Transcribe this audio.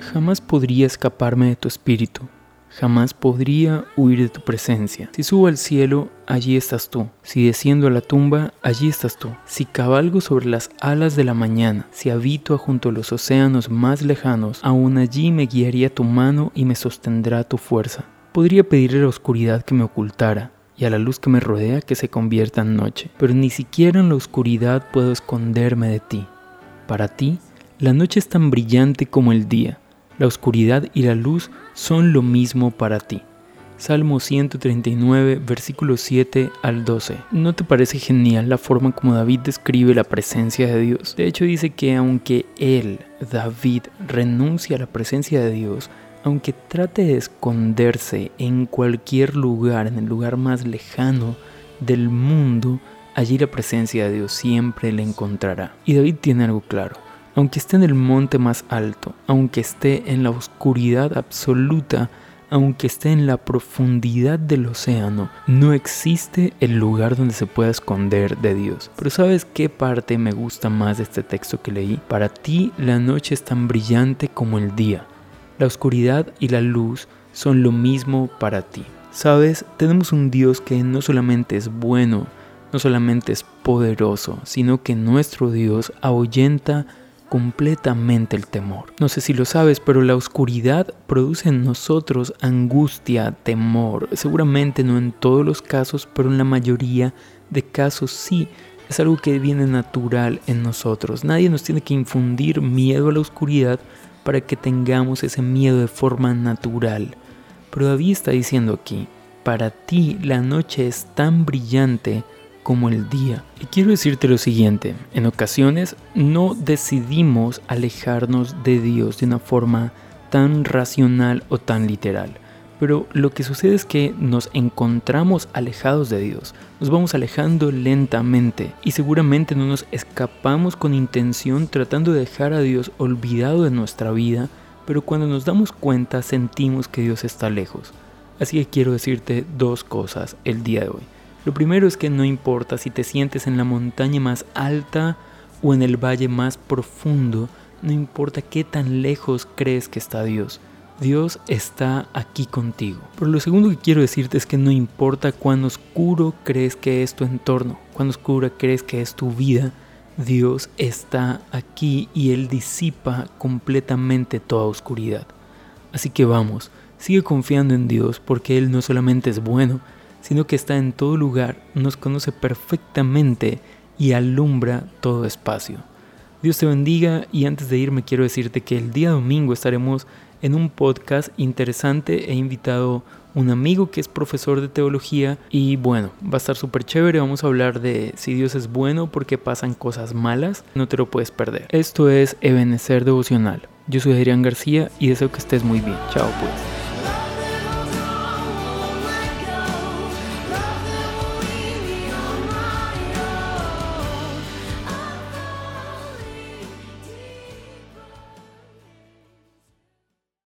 Jamás podría escaparme de tu espíritu, jamás podría huir de tu presencia. Si subo al cielo, allí estás tú. Si desciendo a la tumba, allí estás tú. Si cabalgo sobre las alas de la mañana, si habito junto a los océanos más lejanos, aún allí me guiaría tu mano y me sostendrá tu fuerza. Podría pedirle a la oscuridad que me ocultara, y a la luz que me rodea que se convierta en noche, pero ni siquiera en la oscuridad puedo esconderme de ti. Para ti, la noche es tan brillante como el día la oscuridad y la luz son lo mismo para ti. Salmo 139, versículos 7 al 12. ¿No te parece genial la forma como David describe la presencia de Dios? De hecho dice que aunque él, David, renuncia a la presencia de Dios, aunque trate de esconderse en cualquier lugar, en el lugar más lejano del mundo, allí la presencia de Dios siempre le encontrará. Y David tiene algo claro aunque esté en el monte más alto, aunque esté en la oscuridad absoluta, aunque esté en la profundidad del océano, no existe el lugar donde se pueda esconder de Dios. Pero ¿sabes qué parte me gusta más de este texto que leí? Para ti la noche es tan brillante como el día. La oscuridad y la luz son lo mismo para ti. Sabes, tenemos un Dios que no solamente es bueno, no solamente es poderoso, sino que nuestro Dios ahuyenta completamente el temor. No sé si lo sabes, pero la oscuridad produce en nosotros angustia, temor. Seguramente no en todos los casos, pero en la mayoría de casos sí. Es algo que viene natural en nosotros. Nadie nos tiene que infundir miedo a la oscuridad para que tengamos ese miedo de forma natural. Pero David está diciendo aquí, para ti la noche es tan brillante como el día. Y quiero decirte lo siguiente, en ocasiones no decidimos alejarnos de Dios de una forma tan racional o tan literal. Pero lo que sucede es que nos encontramos alejados de Dios, nos vamos alejando lentamente y seguramente no nos escapamos con intención tratando de dejar a Dios olvidado de nuestra vida, pero cuando nos damos cuenta sentimos que Dios está lejos. Así que quiero decirte dos cosas el día de hoy. Lo primero es que no importa si te sientes en la montaña más alta o en el valle más profundo, no importa qué tan lejos crees que está Dios. Dios está aquí contigo. Pero lo segundo que quiero decirte es que no importa cuán oscuro crees que es tu entorno, cuán oscura crees que es tu vida, Dios está aquí y Él disipa completamente toda oscuridad. Así que vamos, sigue confiando en Dios porque Él no solamente es bueno, sino que está en todo lugar, nos conoce perfectamente y alumbra todo espacio. Dios te bendiga y antes de irme quiero decirte que el día domingo estaremos en un podcast interesante. He invitado un amigo que es profesor de teología y bueno, va a estar súper chévere. Vamos a hablar de si Dios es bueno porque pasan cosas malas. No te lo puedes perder. Esto es Ebenecer Devocional. Yo soy Adrián García y deseo que estés muy bien. Chao pues.